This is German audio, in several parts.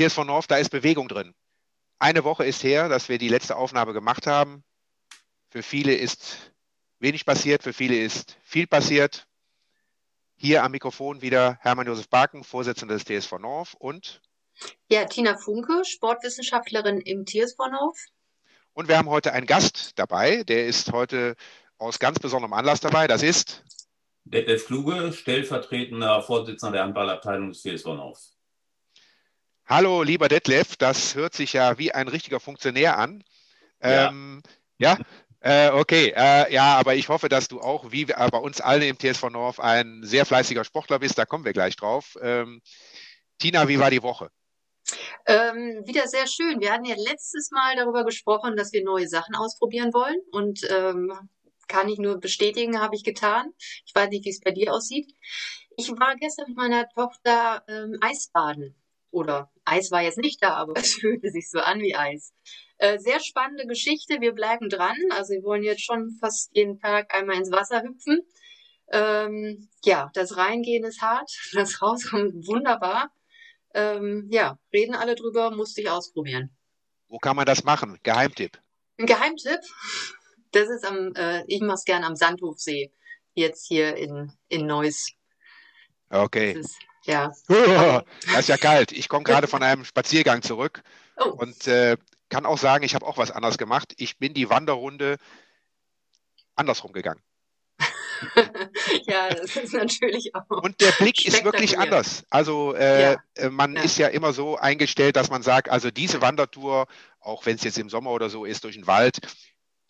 TSV North, da ist Bewegung drin. Eine Woche ist her, dass wir die letzte Aufnahme gemacht haben. Für viele ist wenig passiert, für viele ist viel passiert. Hier am Mikrofon wieder Hermann Josef Barken, Vorsitzender des TSV North und ja, Tina Funke, Sportwissenschaftlerin im TSV North. Und wir haben heute einen Gast dabei, der ist heute aus ganz besonderem Anlass dabei. Das ist Detlef Kluge, stellvertretender Vorsitzender der Handballabteilung des TSV North. Hallo, lieber Detlef, das hört sich ja wie ein richtiger Funktionär an. Ähm, ja, ja? Äh, okay, äh, ja, aber ich hoffe, dass du auch, wie bei uns alle im TSV North, ein sehr fleißiger Sportler bist. Da kommen wir gleich drauf. Ähm, Tina, wie war die Woche? Ähm, wieder sehr schön. Wir hatten ja letztes Mal darüber gesprochen, dass wir neue Sachen ausprobieren wollen und ähm, kann ich nur bestätigen, habe ich getan. Ich weiß nicht, wie es bei dir aussieht. Ich war gestern mit meiner Tochter ähm, Eisbaden oder Eis war jetzt nicht da, aber es fühlte sich so an wie Eis. Äh, sehr spannende Geschichte. Wir bleiben dran. Also wir wollen jetzt schon fast jeden Tag einmal ins Wasser hüpfen. Ähm, ja, das Reingehen ist hart, das Rauskommen wunderbar. Ähm, ja, reden alle drüber, musste ich ausprobieren. Wo kann man das machen? Geheimtipp. Ein Geheimtipp? Das ist am, äh, ich mache es gerne am Sandhofsee, jetzt hier in, in Neuss. Okay. Das ist, ja. das ist ja kalt. Ich komme gerade von einem Spaziergang zurück oh. und äh, kann auch sagen, ich habe auch was anderes gemacht. Ich bin die Wanderrunde andersrum gegangen. ja, das ist natürlich auch. Und der Blick ist wirklich anders. Also äh, ja. Äh, man ja. ist ja immer so eingestellt, dass man sagt, also diese Wandertour, auch wenn es jetzt im Sommer oder so ist, durch den Wald,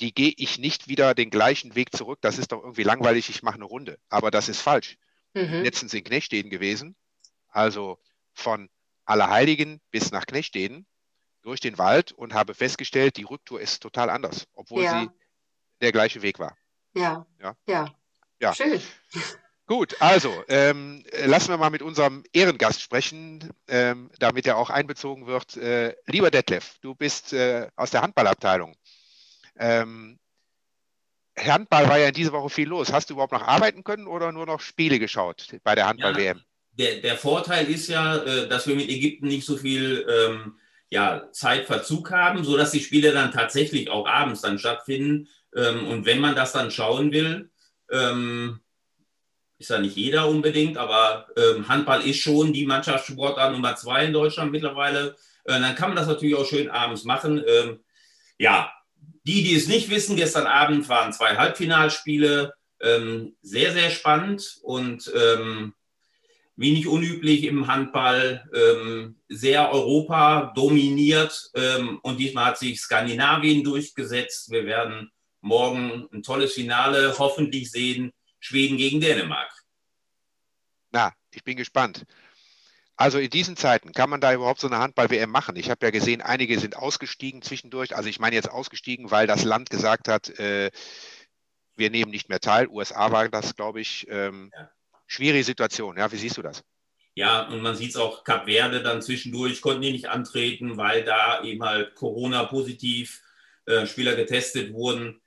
die gehe ich nicht wieder den gleichen Weg zurück. Das ist doch irgendwie langweilig, ich mache eine Runde. Aber das ist falsch. Mhm. Letztens in Knechtsteden gewesen, also von Allerheiligen bis nach Knechtsteden durch den Wald und habe festgestellt, die Rücktour ist total anders, obwohl ja. sie der gleiche Weg war. Ja. Ja. ja. ja. Schön. Gut, also ähm, lassen wir mal mit unserem Ehrengast sprechen, ähm, damit er auch einbezogen wird. Äh, lieber Detlef, du bist äh, aus der Handballabteilung. Ähm, Handball war ja in dieser Woche viel los. Hast du überhaupt noch arbeiten können oder nur noch Spiele geschaut bei der Handball-WM? Ja, der, der, Vorteil ist ja, äh, dass wir mit Ägypten nicht so viel ähm, ja, Zeitverzug haben, sodass die Spiele dann tatsächlich auch abends dann stattfinden. Ähm, und wenn man das dann schauen will, ähm, ist ja nicht jeder unbedingt, aber ähm, Handball ist schon die Mannschaftssportart Nummer zwei in Deutschland mittlerweile. Äh, dann kann man das natürlich auch schön abends machen. Ähm, ja, die, die es nicht wissen, gestern Abend waren zwei Halbfinalspiele. Ähm, sehr, sehr spannend und ähm, wenig unüblich im Handball, ähm, sehr Europa dominiert ähm, und diesmal hat sich Skandinavien durchgesetzt. Wir werden morgen ein tolles Finale hoffentlich sehen, Schweden gegen Dänemark. Na, ich bin gespannt. Also in diesen Zeiten kann man da überhaupt so eine Handball-WM machen? Ich habe ja gesehen, einige sind ausgestiegen zwischendurch. Also ich meine jetzt ausgestiegen, weil das Land gesagt hat, äh, wir nehmen nicht mehr teil. USA war das, glaube ich. Ähm, ja. Schwierige Situation. Ja, wie siehst du das? Ja, und man sieht es auch, Kap Verde dann zwischendurch konnten die nicht antreten, weil da eben halt Corona-positiv äh, Spieler getestet wurden.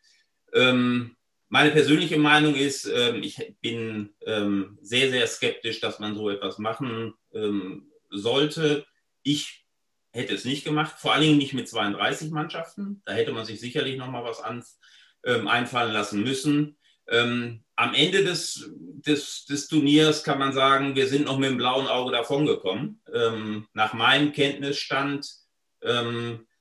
Ähm, meine persönliche Meinung ist, ähm, ich bin ähm, sehr, sehr skeptisch, dass man so etwas machen ähm, sollte. Ich hätte es nicht gemacht, vor allen Dingen nicht mit 32 Mannschaften. Da hätte man sich sicherlich noch mal was an, einfallen lassen müssen. am Ende des, des, des, Turniers kann man sagen, wir sind noch mit dem blauen Auge davongekommen. nach meinem Kenntnisstand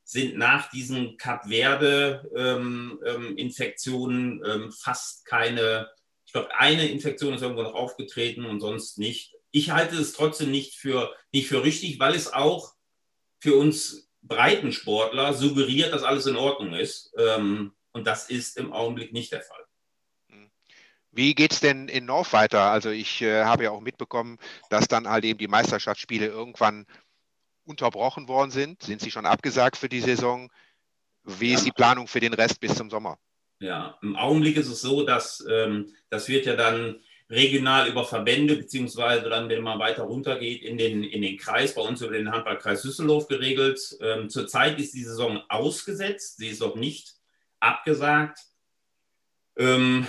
sind nach diesen Kap Verde-Infektionen ähm, ähm, ähm, fast keine, ich glaube, eine Infektion ist irgendwo noch aufgetreten und sonst nicht. Ich halte es trotzdem nicht für, nicht für richtig, weil es auch für uns Breitensportler suggeriert, dass alles in Ordnung ist. Ähm, und das ist im Augenblick nicht der Fall. Wie geht es denn in North weiter? Also ich äh, habe ja auch mitbekommen, dass dann halt eben die Meisterschaftsspiele irgendwann unterbrochen worden sind? Sind sie schon abgesagt für die Saison? Wie ist die Planung für den Rest bis zum Sommer? Ja, im Augenblick ist es so, dass ähm, das wird ja dann regional über Verbände, beziehungsweise dann, wenn man weiter runtergeht, in den, in den Kreis, bei uns über den Handballkreis Düsseldorf geregelt. Ähm, zurzeit ist die Saison ausgesetzt, sie ist noch nicht abgesagt. Ähm,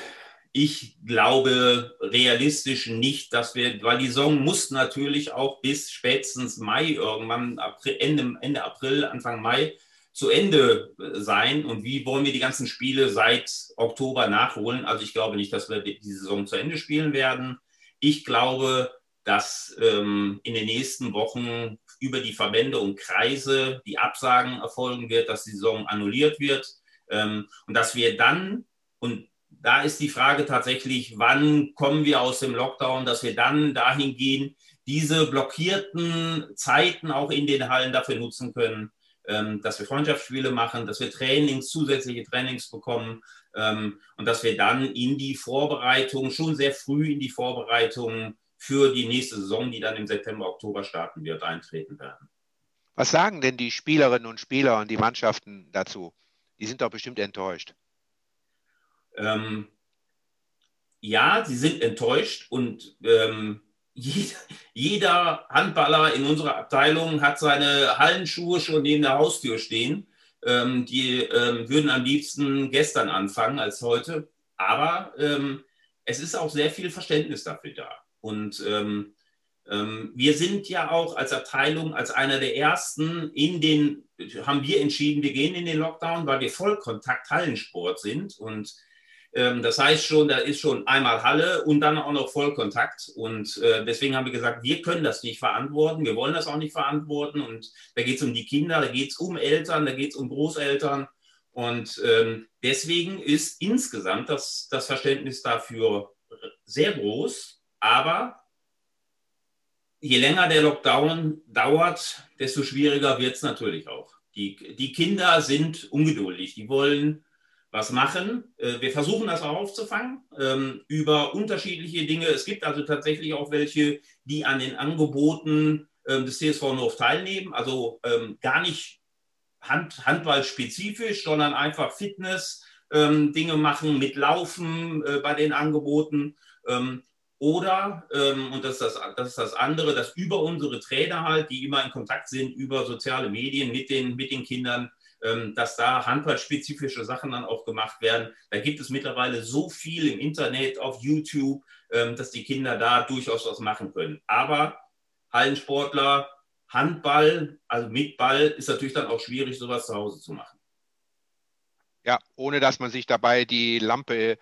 ich glaube realistisch nicht, dass wir, weil die Saison muss natürlich auch bis spätestens Mai irgendwann, Ende, Ende April, Anfang Mai zu Ende sein. Und wie wollen wir die ganzen Spiele seit Oktober nachholen? Also ich glaube nicht, dass wir die Saison zu Ende spielen werden. Ich glaube, dass ähm, in den nächsten Wochen über die Verbände und Kreise die Absagen erfolgen wird, dass die Saison annulliert wird ähm, und dass wir dann, und da ist die Frage tatsächlich, wann kommen wir aus dem Lockdown, dass wir dann dahin gehen, diese blockierten Zeiten auch in den Hallen dafür nutzen können, ähm, dass wir Freundschaftsspiele machen, dass wir Trainings, zusätzliche Trainings bekommen ähm, und dass wir dann in die Vorbereitung, schon sehr früh in die Vorbereitung für die nächste Saison, die dann im September, Oktober starten wird, eintreten werden. Was sagen denn die Spielerinnen und Spieler und die Mannschaften dazu? Die sind doch bestimmt enttäuscht. Ähm, ja, sie sind enttäuscht und ähm, jeder, jeder, Handballer in unserer Abteilung hat seine Hallenschuhe schon neben der Haustür stehen. Ähm, die ähm, würden am liebsten gestern anfangen als heute. Aber ähm, es ist auch sehr viel Verständnis dafür da. Und ähm, wir sind ja auch als Abteilung, als einer der ersten in den, haben wir entschieden, wir gehen in den Lockdown, weil wir Vollkontakt-Hallensport sind. Und das heißt schon, da ist schon einmal Halle und dann auch noch Vollkontakt. Und äh, deswegen haben wir gesagt, wir können das nicht verantworten, wir wollen das auch nicht verantworten. Und da geht es um die Kinder, da geht es um Eltern, da geht es um Großeltern. Und ähm, deswegen ist insgesamt das, das Verständnis dafür sehr groß. Aber je länger der Lockdown dauert, desto schwieriger wird es natürlich auch. Die, die Kinder sind ungeduldig, die wollen was machen. Äh, wir versuchen das auch aufzufangen ähm, über unterschiedliche Dinge. Es gibt also tatsächlich auch welche, die an den Angeboten ähm, des TSV North teilnehmen, also ähm, gar nicht Hand, handballspezifisch, sondern einfach Fitness. Dinge machen mit Laufen äh, bei den Angeboten. Oder, ähm, und das ist das, das ist das andere, dass über unsere Trainer halt, die immer in Kontakt sind, über soziale Medien mit den, mit den Kindern, dass da handballspezifische Sachen dann auch gemacht werden. Da gibt es mittlerweile so viel im Internet, auf YouTube, ähm, dass die Kinder da durchaus was machen können. Aber Hallensportler, Handball, also mit Ball, ist natürlich dann auch schwierig, sowas zu Hause zu machen. Ja, ohne dass man sich dabei die Lampe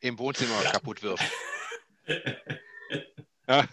im Wohnzimmer ja. kaputt wirft. ja,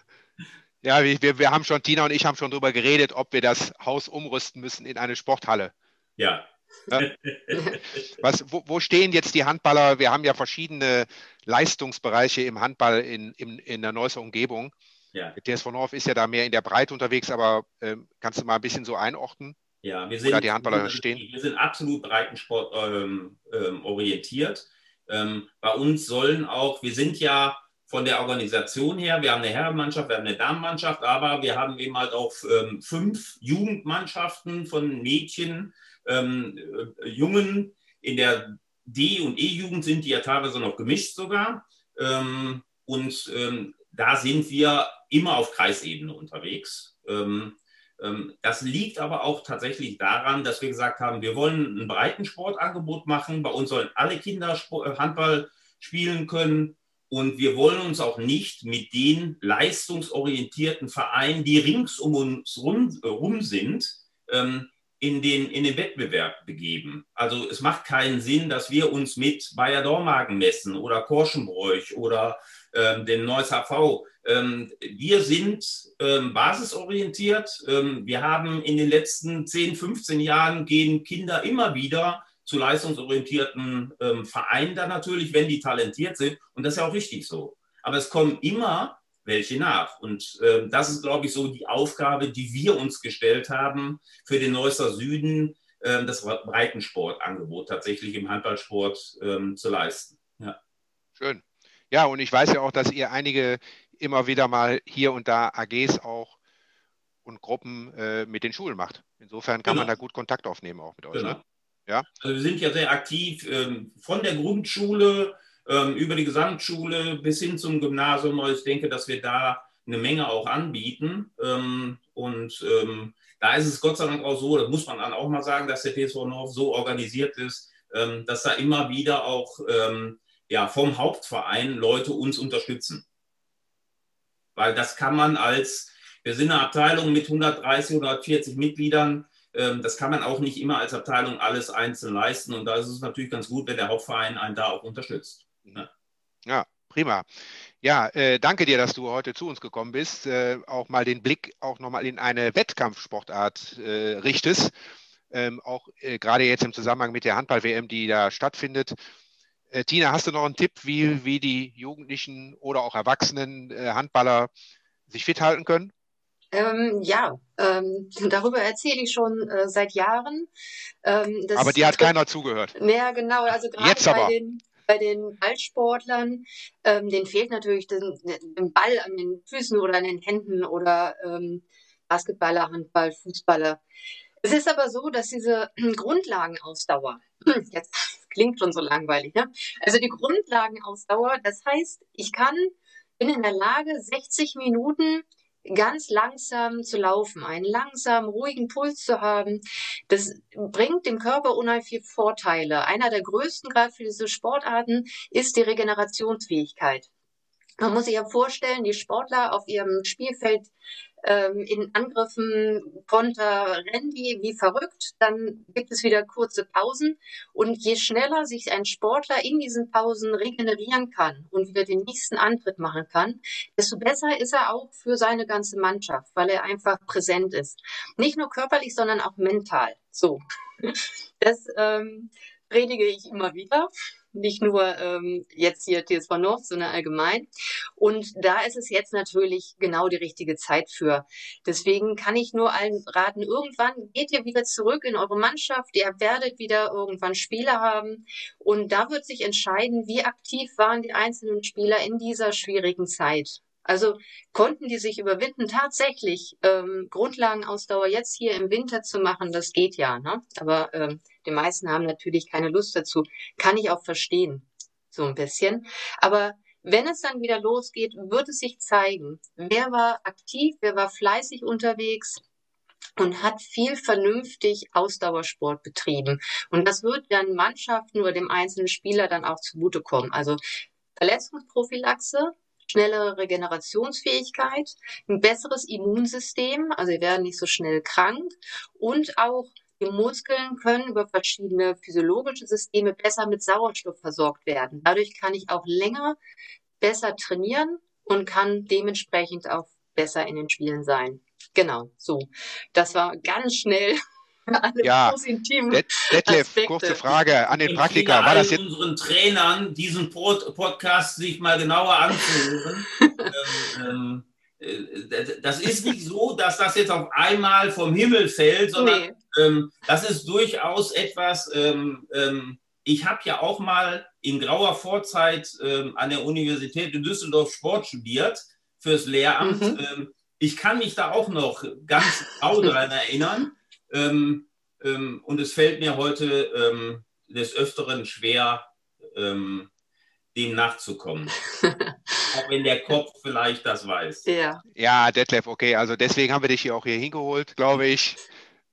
ja wir, wir haben schon, Tina und ich haben schon darüber geredet, ob wir das Haus umrüsten müssen in eine Sporthalle. Ja. Was, wo, wo, stehen jetzt die Handballer? Wir haben ja verschiedene Leistungsbereiche im Handball in, in, in der Neusser Umgebung. Ja. Der TSV Norf ist ja da mehr in der Breite unterwegs, aber äh, kannst du mal ein bisschen so einordnen? Ja, wir sind, die Handballer wir stehen? Wir sind absolut Breitensport ähm, ähm, orientiert. Ähm, bei uns sollen auch, wir sind ja von der Organisation her, wir haben eine Herrenmannschaft, wir haben eine Damenmannschaft, aber wir haben eben halt auch ähm, fünf Jugendmannschaften von Mädchen, ähm, äh, Jungen. In der D- und E-Jugend sind die ja teilweise noch gemischt sogar. Ähm, und ähm, da sind wir immer auf Kreisebene unterwegs. Ähm, ähm, das liegt aber auch tatsächlich daran, dass wir gesagt haben, wir wollen ein Breitensportangebot machen. Bei uns sollen alle Kinder Handball spielen können. Und wir wollen uns auch nicht mit den leistungsorientierten Vereinen, die rings um uns rum, rum sind, ähm, in, den, in den Wettbewerb begeben. Also es macht keinen Sinn, dass wir uns mit Bayer Dormagen messen oder Korschenbräuch oder ähm, den Neues HV. Ähm, wir sind ähm, basisorientiert. Ähm, wir haben in den letzten 10, 15 Jahren gehen Kinder immer wieder zu leistungsorientierten ähm, Vereinen dann natürlich, wenn die talentiert sind. Und das ist ja auch richtig so. Aber es kommen immer welche nach. Und ähm, das ist, glaube ich, so die Aufgabe, die wir uns gestellt haben für den Neusser Süden, ähm, das Breitensportangebot tatsächlich im Handballsport ähm, zu leisten. Ja. Schön. Ja, und ich weiß ja auch, dass ihr einige immer wieder mal hier und da AGs auch und Gruppen äh, mit den Schulen macht. Insofern kann genau. man da gut Kontakt aufnehmen auch mit euch. Genau. Ne? Ja? Also wir sind ja sehr aktiv ähm, von der Grundschule über die Gesamtschule bis hin zum Gymnasium. Ich denke, dass wir da eine Menge auch anbieten. Ähm, und ähm, da ist es Gott sei Dank auch so, das muss man dann auch mal sagen, dass der TSV North so organisiert ist, ähm, dass da immer wieder auch ähm, ja, vom Hauptverein Leute uns unterstützen. Weil das kann man als, wir sind eine Abteilung mit 130, 140 Mitgliedern, ähm, das kann man auch nicht immer als Abteilung alles einzeln leisten. Und da ist es natürlich ganz gut, wenn der Hauptverein einen da auch unterstützt. Ja, ja prima. Ja, äh, danke dir, dass du heute zu uns gekommen bist, äh, auch mal den Blick auch nochmal in eine Wettkampfsportart äh, richtest, ähm, auch äh, gerade jetzt im Zusammenhang mit der Handball-WM, die da stattfindet. Äh, Tina, hast du noch einen Tipp, wie, wie die Jugendlichen oder auch Erwachsenen äh, Handballer sich fit halten können? Ähm, ja, ähm, darüber erzähle ich schon äh, seit Jahren. Ähm, aber die hat keiner zugehört. Ja, genau. Also gerade Jetzt aber. bei den bei den Ballsportlern, ähm, denen fehlt natürlich den, den, Ball an den Füßen oder an den Händen oder ähm, Basketballer, Handball, Fußballer. Es ist aber so, dass diese Grundlagenausdauer, jetzt klingt schon so langweilig, ne? Also die Grundlagenausdauer, das heißt, ich kann, bin in der Lage, 60 Minuten ganz langsam zu laufen, einen langsamen, ruhigen Puls zu haben, das bringt dem Körper unheimlich viele Vorteile. Einer der größten gerade für diese Sportarten ist die Regenerationsfähigkeit. Man muss sich ja vorstellen, die Sportler auf ihrem Spielfeld ähm, in Angriffen, Konter, rennen die wie verrückt. Dann gibt es wieder kurze Pausen. Und je schneller sich ein Sportler in diesen Pausen regenerieren kann und wieder den nächsten Antritt machen kann, desto besser ist er auch für seine ganze Mannschaft, weil er einfach präsent ist. Nicht nur körperlich, sondern auch mental. So. Das ähm, predige ich immer wieder nicht nur ähm, jetzt hier TSV Nord, sondern allgemein. Und da ist es jetzt natürlich genau die richtige Zeit für. Deswegen kann ich nur allen raten, irgendwann geht ihr wieder zurück in eure Mannschaft, ihr werdet wieder irgendwann Spieler haben und da wird sich entscheiden, wie aktiv waren die einzelnen Spieler in dieser schwierigen Zeit. Also konnten die sich überwinden, tatsächlich ähm, Grundlagenausdauer jetzt hier im Winter zu machen, das geht ja. Ne? Aber ähm, die meisten haben natürlich keine Lust dazu. Kann ich auch verstehen, so ein bisschen. Aber wenn es dann wieder losgeht, wird es sich zeigen, wer war aktiv, wer war fleißig unterwegs und hat viel vernünftig Ausdauersport betrieben. Und das wird dann Mannschaften oder dem einzelnen Spieler dann auch zugutekommen. Also Verletzungsprophylaxe, schnellere Regenerationsfähigkeit, ein besseres Immunsystem, also wir werden nicht so schnell krank und auch die Muskeln können über verschiedene physiologische Systeme besser mit Sauerstoff versorgt werden. Dadurch kann ich auch länger besser trainieren und kann dementsprechend auch besser in den Spielen sein. Genau, so. Das war ganz schnell alle ja, Detlef, kurze Frage an den Praktiker. War das jetzt unseren Trainern diesen Podcast sich mal genauer anzuhören? ähm, ähm, äh, das ist nicht so, dass das jetzt auf einmal vom Himmel fällt, sondern nee. ähm, das ist durchaus etwas, ähm, ähm, ich habe ja auch mal in grauer Vorzeit ähm, an der Universität in Düsseldorf Sport studiert fürs Lehramt. Mhm. Ähm, ich kann mich da auch noch ganz genau daran erinnern. Ähm, und es fällt mir heute des Öfteren schwer, dem nachzukommen. auch wenn der Kopf vielleicht das weiß. Ja. ja, Detlef, okay, also deswegen haben wir dich hier auch hier hingeholt, glaube ich.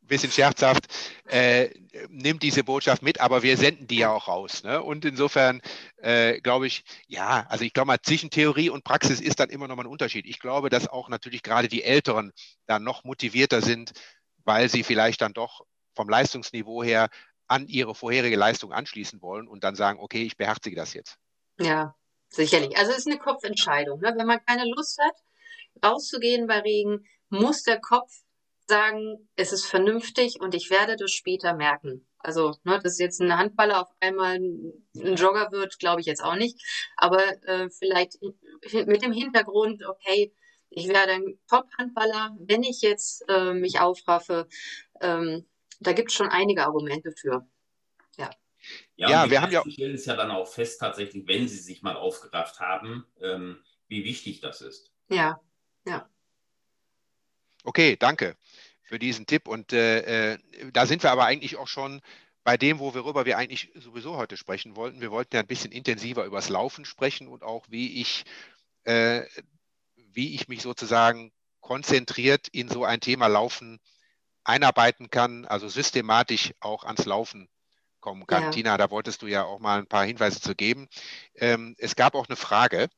Bisschen scherzhaft, äh, nimm diese Botschaft mit, aber wir senden die ja auch raus. Ne? Und insofern äh, glaube ich, ja, also ich glaube mal, zwischen Theorie und Praxis ist dann immer noch mal ein Unterschied. Ich glaube, dass auch natürlich gerade die Älteren dann noch motivierter sind, weil sie vielleicht dann doch vom Leistungsniveau her an ihre vorherige Leistung anschließen wollen und dann sagen, okay, ich beherzige das jetzt. Ja, Sicherlich. Also es ist eine Kopfentscheidung. Ne? Wenn man keine Lust hat, rauszugehen bei Regen, muss der Kopf sagen, es ist vernünftig und ich werde das später merken. Also, ne, dass jetzt ein Handballer auf einmal ein Jogger wird, glaube ich jetzt auch nicht. Aber äh, vielleicht mit dem Hintergrund, okay, ich werde ein Top-Handballer, wenn ich jetzt äh, mich aufraffe. Ähm, da gibt es schon einige Argumente für. Ja. Ja, ja wir haben ja. stellen es ja dann auch fest, tatsächlich, wenn sie sich mal aufgerafft haben, ähm, wie wichtig das ist. Ja, ja. Okay, danke für diesen Tipp. Und äh, äh, da sind wir aber eigentlich auch schon bei dem, worüber wir eigentlich sowieso heute sprechen wollten. Wir wollten ja ein bisschen intensiver über das Laufen sprechen und auch, wie ich, äh, wie ich mich sozusagen konzentriert in so ein Thema Laufen einarbeiten kann, also systematisch auch ans Laufen kommen kann. Ja. Tina, da wolltest du ja auch mal ein paar Hinweise zu geben. Ähm, es gab auch eine Frage,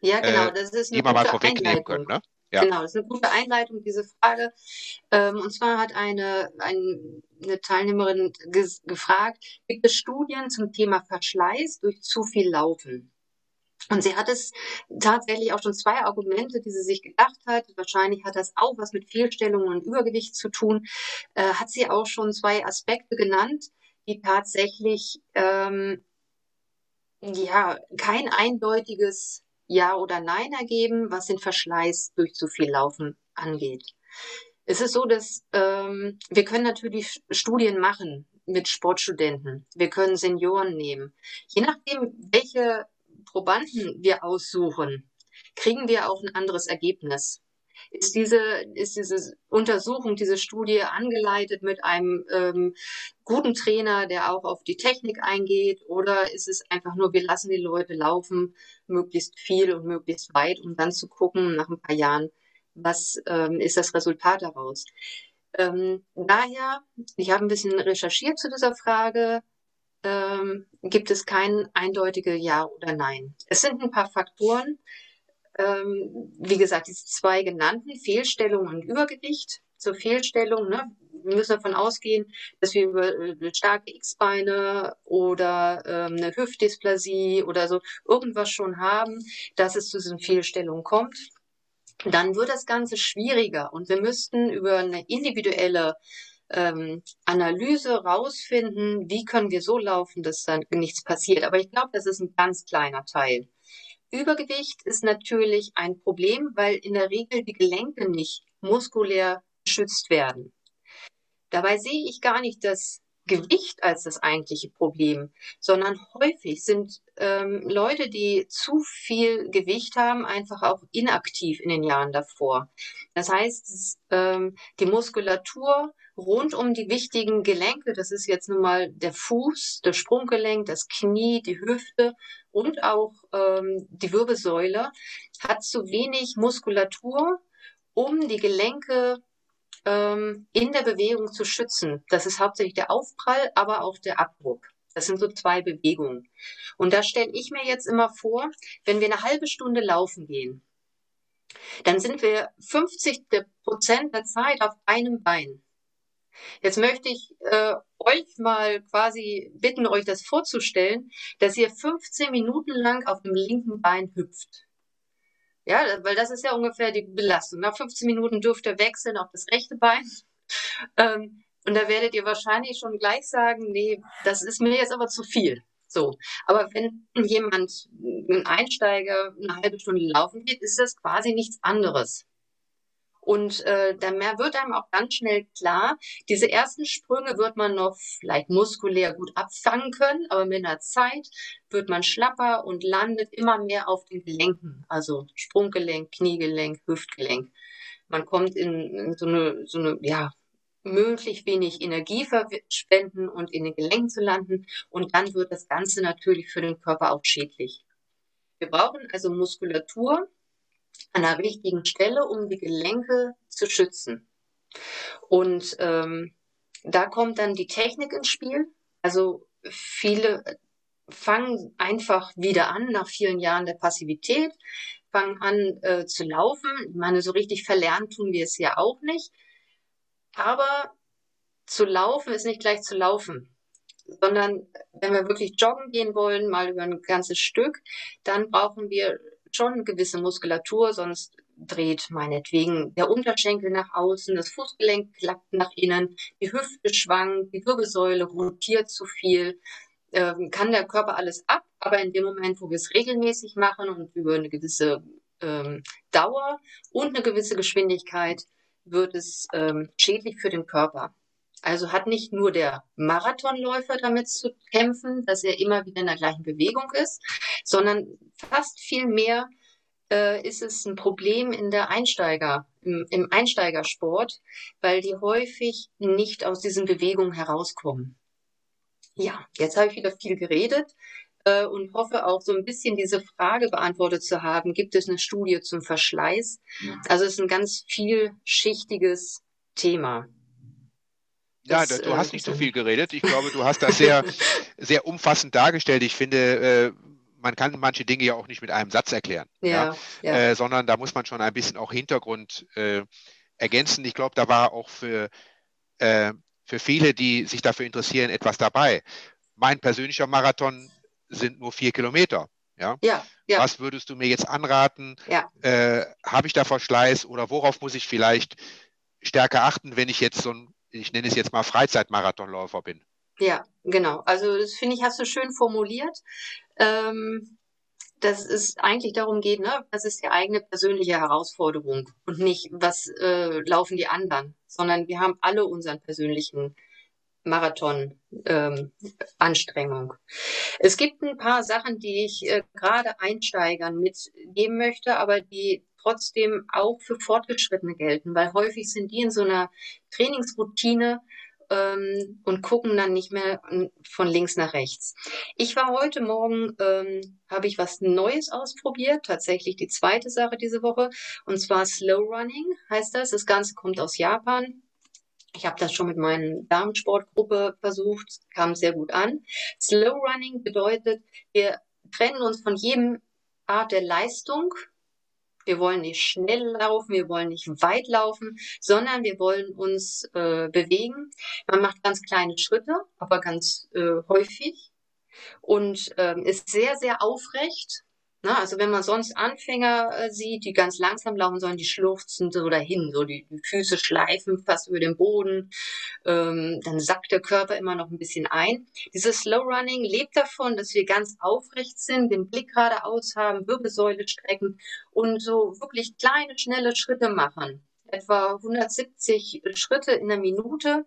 ja, genau, äh, das ist eine die wir mal vorwegnehmen können. Ne? Ja. Genau, das ist eine gute Einleitung, diese Frage. Ähm, und zwar hat eine, ein, eine Teilnehmerin gefragt, gibt es Studien zum Thema Verschleiß durch zu viel Laufen? Und sie hat es tatsächlich auch schon zwei Argumente, die sie sich gedacht hat. Wahrscheinlich hat das auch was mit Fehlstellungen und Übergewicht zu tun. Äh, hat sie auch schon zwei Aspekte genannt, die tatsächlich ähm, ja kein eindeutiges Ja oder Nein ergeben, was den Verschleiß durch zu viel Laufen angeht. Es ist so, dass ähm, wir können natürlich Studien machen mit Sportstudenten. Wir können Senioren nehmen. Je nachdem, welche Probanden wir aussuchen, kriegen wir auch ein anderes Ergebnis. Ist diese, ist diese Untersuchung, diese Studie angeleitet mit einem ähm, guten Trainer, der auch auf die Technik eingeht, oder ist es einfach nur, wir lassen die Leute laufen, möglichst viel und möglichst weit, um dann zu gucken, nach ein paar Jahren, was ähm, ist das Resultat daraus? Ähm, daher, ich habe ein bisschen recherchiert zu dieser Frage, ähm, gibt es kein eindeutige Ja oder Nein. Es sind ein paar Faktoren, ähm, wie gesagt, diese zwei genannten, Fehlstellung und Übergewicht. Zur Fehlstellung, ne, wir müssen davon ausgehen, dass wir über äh, starke X-Beine oder ähm, eine Hüftdysplasie oder so irgendwas schon haben, dass es zu diesen Fehlstellungen kommt. Dann wird das Ganze schwieriger und wir müssten über eine individuelle ähm, Analyse rausfinden, wie können wir so laufen, dass dann nichts passiert. Aber ich glaube, das ist ein ganz kleiner Teil. Übergewicht ist natürlich ein Problem, weil in der Regel die Gelenke nicht muskulär geschützt werden. Dabei sehe ich gar nicht das Gewicht als das eigentliche Problem, sondern häufig sind ähm, Leute, die zu viel Gewicht haben, einfach auch inaktiv in den Jahren davor. Das heißt, ähm, die Muskulatur rund um die wichtigen Gelenke, das ist jetzt nun mal der Fuß, das Sprunggelenk, das Knie, die Hüfte und auch ähm, die Wirbelsäule, hat zu wenig Muskulatur, um die Gelenke ähm, in der Bewegung zu schützen. Das ist hauptsächlich der Aufprall, aber auch der Abdruck. Das sind so zwei Bewegungen. Und da stelle ich mir jetzt immer vor, wenn wir eine halbe Stunde laufen gehen, dann sind wir 50 Prozent der Zeit auf einem Bein. Jetzt möchte ich äh, euch mal quasi bitten, euch das vorzustellen, dass ihr 15 Minuten lang auf dem linken Bein hüpft. Ja, weil das ist ja ungefähr die Belastung. Nach 15 Minuten dürft ihr wechseln auf das rechte Bein. Ähm, und da werdet ihr wahrscheinlich schon gleich sagen, nee, das ist mir jetzt aber zu viel. So. Aber wenn jemand, ein Einsteiger, eine halbe Stunde laufen geht, ist das quasi nichts anderes. Und äh, dann wird einem auch ganz schnell klar, diese ersten Sprünge wird man noch vielleicht muskulär gut abfangen können, aber mit einer Zeit wird man schlapper und landet immer mehr auf den Gelenken, also Sprunggelenk, Kniegelenk, Hüftgelenk. Man kommt in, in so eine, so eine, ja, möglich wenig Energie verspenden und in den Gelenken zu landen. Und dann wird das Ganze natürlich für den Körper auch schädlich. Wir brauchen also Muskulatur, an der richtigen Stelle, um die Gelenke zu schützen. Und ähm, da kommt dann die Technik ins Spiel. Also viele fangen einfach wieder an nach vielen Jahren der Passivität, fangen an äh, zu laufen. Ich meine, so richtig verlernt tun wir es ja auch nicht. Aber zu laufen ist nicht gleich zu laufen, sondern wenn wir wirklich joggen gehen wollen, mal über ein ganzes Stück, dann brauchen wir schon gewisse Muskulatur, sonst dreht meinetwegen der Unterschenkel nach außen, das Fußgelenk klappt nach innen, die Hüfte schwankt, die Wirbelsäule rotiert zu viel, ähm, kann der Körper alles ab, aber in dem Moment, wo wir es regelmäßig machen und über eine gewisse ähm, Dauer und eine gewisse Geschwindigkeit, wird es ähm, schädlich für den Körper. Also hat nicht nur der Marathonläufer damit zu kämpfen, dass er immer wieder in der gleichen Bewegung ist, sondern fast viel mehr äh, ist es ein Problem in der Einsteiger, im, im Einsteigersport, weil die häufig nicht aus diesen Bewegungen herauskommen. Ja, jetzt habe ich wieder viel geredet äh, und hoffe auch so ein bisschen diese Frage beantwortet zu haben. Gibt es eine Studie zum Verschleiß? Ja. Also es ist ein ganz vielschichtiges Thema. Ja, das, du hast äh, nicht so viel geredet. Ich glaube, du hast das sehr, sehr umfassend dargestellt. Ich finde, äh, man kann manche Dinge ja auch nicht mit einem Satz erklären, ja, ja? Äh, sondern da muss man schon ein bisschen auch Hintergrund äh, ergänzen. Ich glaube, da war auch für, äh, für viele, die sich dafür interessieren, etwas dabei. Mein persönlicher Marathon sind nur vier Kilometer. Ja? Ja, ja. Was würdest du mir jetzt anraten? Ja. Habe ich da Verschleiß oder worauf muss ich vielleicht stärker achten, wenn ich jetzt so ein, ich nenne es jetzt mal Freizeitmarathonläufer bin? Ja, genau. Also das finde ich, hast du schön formuliert. Ähm, dass es eigentlich darum geht, ne, was ist die eigene persönliche Herausforderung und nicht, was äh, laufen die anderen, sondern wir haben alle unseren persönlichen Marathon ähm. Es gibt ein paar Sachen, die ich äh, gerade Einsteigern mitgeben möchte, aber die trotzdem auch für Fortgeschrittene gelten, weil häufig sind die in so einer Trainingsroutine ähm, und gucken dann nicht mehr von links nach rechts. Ich war heute Morgen, ähm, habe ich was Neues ausprobiert, tatsächlich die zweite Sache diese Woche, und zwar Slow Running heißt das. Das Ganze kommt aus Japan. Ich habe das schon mit meiner Damensportgruppe versucht, kam sehr gut an. Slow Running bedeutet, wir trennen uns von jedem Art der Leistung, wir wollen nicht schnell laufen, wir wollen nicht weit laufen, sondern wir wollen uns äh, bewegen. Man macht ganz kleine Schritte, aber ganz äh, häufig und ähm, ist sehr, sehr aufrecht. Na, also wenn man sonst Anfänger äh, sieht, die ganz langsam laufen sollen, die schlurfen so dahin, so die, die Füße schleifen fast über den Boden, ähm, dann sackt der Körper immer noch ein bisschen ein. Dieses Slow Running lebt davon, dass wir ganz aufrecht sind, den Blick geradeaus haben, Wirbelsäule strecken und so wirklich kleine, schnelle Schritte machen. Etwa 170 Schritte in der Minute.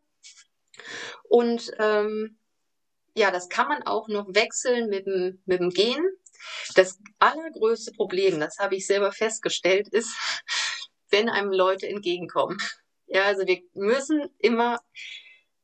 Und ähm, ja, das kann man auch noch wechseln mit dem, mit dem Gehen. Das allergrößte Problem, das habe ich selber festgestellt, ist, wenn einem Leute entgegenkommen. Ja, also wir müssen immer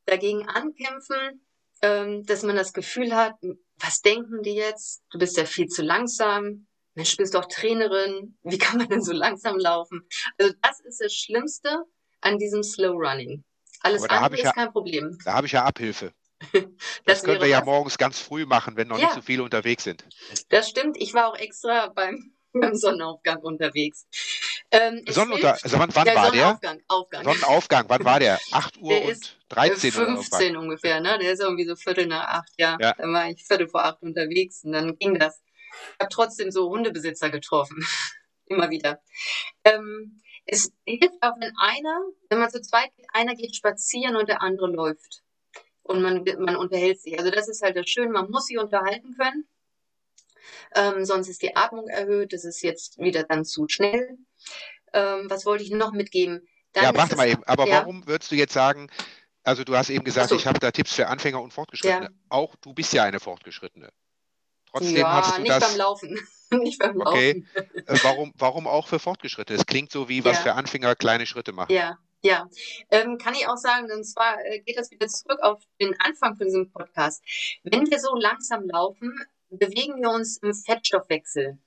dagegen ankämpfen, ähm, dass man das Gefühl hat, was denken die jetzt? Du bist ja viel zu langsam. Mensch, du bist doch Trainerin. Wie kann man denn so langsam laufen? Also das ist das Schlimmste an diesem Slow Running. Alles andere ist ja, kein Problem. Da habe ich ja Abhilfe. Das, das können wir ja was? morgens ganz früh machen, wenn noch ja. nicht so viele unterwegs sind. Das stimmt. Ich war auch extra beim, beim Sonnenaufgang unterwegs. Ähm, Sonnenunter also wann, wann war der? Aufgang. Sonnenaufgang, wann war der? 8 Uhr der und 13 Uhr? 15 ungefähr, ne? Der ist irgendwie so Viertel nach acht, ja. ja. Dann war ich Viertel vor acht unterwegs und dann ging das. Ich habe trotzdem so Hundebesitzer getroffen. Immer wieder. Ähm, es hilft auch, wenn einer, wenn man zu zweit geht, einer geht spazieren und der andere läuft und man, man unterhält sich. Also das ist halt das Schöne, man muss sich unterhalten können. Ähm, sonst ist die Atmung erhöht, das ist jetzt wieder dann zu schnell. Ähm, was wollte ich noch mitgeben? Dann ja, warte mal eben, aber ja. warum würdest du jetzt sagen, also du hast eben gesagt, so. ich habe da Tipps für Anfänger und Fortgeschrittene. Ja. Auch du bist ja eine Fortgeschrittene. Trotzdem ja, hast du nicht das. Beim Laufen. nicht beim Laufen. Okay. Äh, warum, warum auch für Fortgeschrittene? Es klingt so wie was für Anfänger kleine Schritte machen. Ja, ja, ähm, kann ich auch sagen, und zwar äh, geht das wieder zurück auf den Anfang von diesem Podcast. Wenn wir so langsam laufen, bewegen wir uns im Fettstoffwechsel.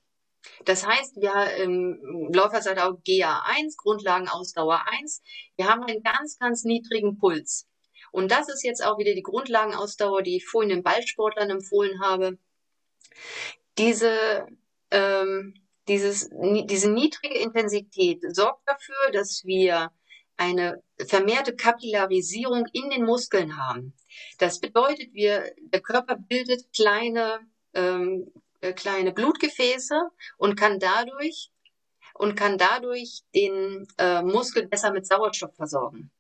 Das heißt, wir im Läufer sagt auch GA1, Grundlagenausdauer 1. Wir haben einen ganz, ganz niedrigen Puls. Und das ist jetzt auch wieder die Grundlagenausdauer, die ich vorhin den Ballsportlern empfohlen habe. Diese, ähm, dieses, diese niedrige Intensität sorgt dafür, dass wir eine vermehrte Kapillarisierung in den Muskeln haben. Das bedeutet, wir, der Körper bildet kleine, ähm, äh, kleine Blutgefäße und kann dadurch und kann dadurch den äh, Muskel besser mit Sauerstoff versorgen.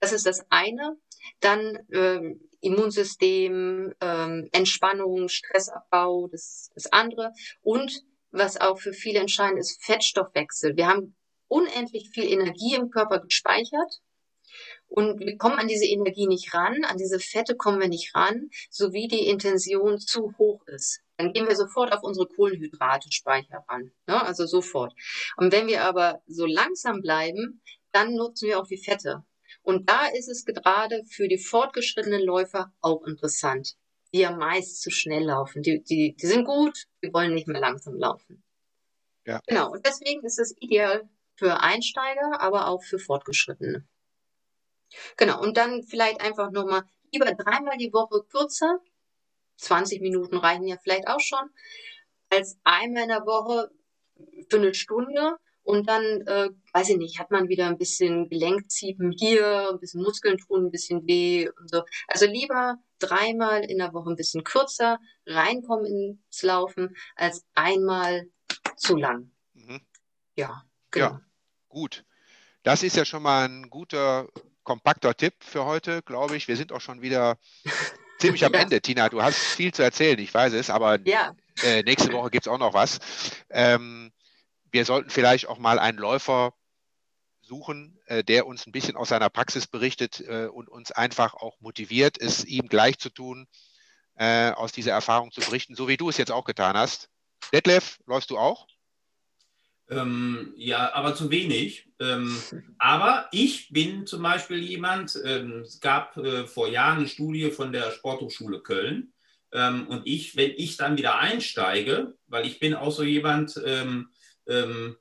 Das ist das eine. Dann ähm, Immunsystem, ähm, Entspannung, Stressabbau, das, das andere. Und was auch für viele entscheidend ist, Fettstoffwechsel. Wir haben unendlich viel Energie im Körper gespeichert. Und wir kommen an diese Energie nicht ran, an diese Fette kommen wir nicht ran, sowie die Intention zu hoch ist. Dann gehen wir sofort auf unsere Kohlenhydrate-Speicher ran. Ne? Also sofort. Und wenn wir aber so langsam bleiben, dann nutzen wir auch die Fette. Und da ist es gerade für die fortgeschrittenen Läufer auch interessant, die ja meist zu schnell laufen. Die, die, die sind gut, die wollen nicht mehr langsam laufen. Ja. Genau. Und deswegen ist es ideal für Einsteiger, aber auch für Fortgeschrittene. Genau, und dann vielleicht einfach nochmal lieber dreimal die Woche kürzer, 20 Minuten reichen ja vielleicht auch schon, als einmal in der Woche für eine Stunde und dann, äh, weiß ich nicht, hat man wieder ein bisschen Gelenkziepen hier, ein bisschen Muskeln tun, ein bisschen weh und so. Also lieber dreimal in der Woche ein bisschen kürzer reinkommen ins Laufen, als einmal zu lang. Mhm. Ja, genau. Ja, gut. Das ist ja schon mal ein guter, kompakter Tipp für heute, glaube ich. Wir sind auch schon wieder ziemlich am ja. Ende, Tina. Du hast viel zu erzählen, ich weiß es, aber ja. äh, nächste Woche gibt es auch noch was. Ähm, wir sollten vielleicht auch mal einen Läufer suchen, äh, der uns ein bisschen aus seiner Praxis berichtet äh, und uns einfach auch motiviert, es ihm gleich zu tun, äh, aus dieser Erfahrung zu berichten, so wie du es jetzt auch getan hast. Detlef, läufst du auch? Ähm, ja, aber zu wenig. Ähm, aber ich bin zum Beispiel jemand, ähm, es gab äh, vor Jahren eine Studie von der Sporthochschule Köln. Ähm, und ich, wenn ich dann wieder einsteige, weil ich bin auch so jemand, ähm, ähm,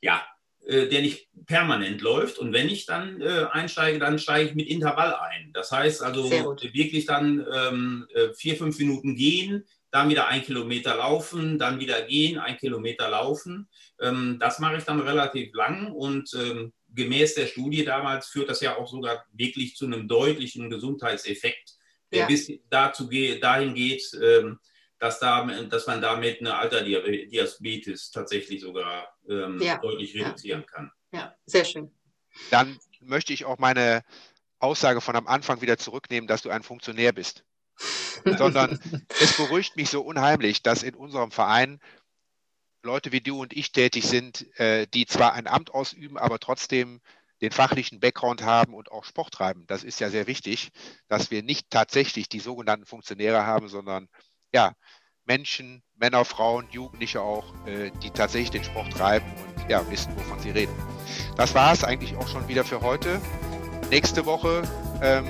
ja, äh, der nicht permanent läuft. Und wenn ich dann äh, einsteige, dann steige ich mit Intervall ein. Das heißt also wirklich dann äh, vier, fünf Minuten gehen, dann wieder ein Kilometer laufen, dann wieder gehen, ein Kilometer laufen. Ähm, das mache ich dann relativ lang und ähm, gemäß der Studie damals führt das ja auch sogar wirklich zu einem deutlichen Gesundheitseffekt, der ja. bis dazu ge dahin geht, ähm, dass, da, dass man damit eine Alterdiabetes tatsächlich sogar ähm, ja. deutlich reduzieren ja. kann. Ja, sehr schön. Dann möchte ich auch meine Aussage von am Anfang wieder zurücknehmen, dass du ein Funktionär bist. Sondern es beruhigt mich so unheimlich, dass in unserem Verein Leute wie du und ich tätig sind, äh, die zwar ein Amt ausüben, aber trotzdem den fachlichen Background haben und auch Sport treiben. Das ist ja sehr wichtig, dass wir nicht tatsächlich die sogenannten Funktionäre haben, sondern ja, Menschen, Männer, Frauen, Jugendliche auch, äh, die tatsächlich den Sport treiben und ja, wissen, wovon sie reden. Das war es eigentlich auch schon wieder für heute. Nächste Woche ähm,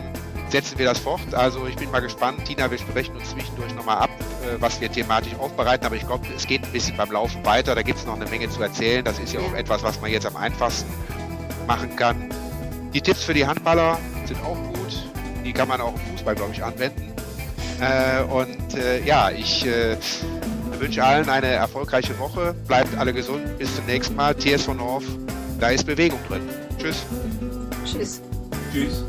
setzen wir das fort. Also ich bin mal gespannt. Tina, wir sprechen uns zwischendurch nochmal ab, äh, was wir thematisch aufbereiten. Aber ich glaube, es geht ein bisschen beim Laufen weiter. Da gibt es noch eine Menge zu erzählen. Das ist ja auch etwas, was man jetzt am einfachsten machen kann. Die Tipps für die Handballer sind auch gut. Die kann man auch im Fußball, glaube ich, anwenden. Äh, und äh, ja, ich wünsche allen eine erfolgreiche Woche. Bleibt alle gesund. Bis zum nächsten Mal. TS von North, da ist Bewegung drin. Tschüss. Tschüss. Tschüss.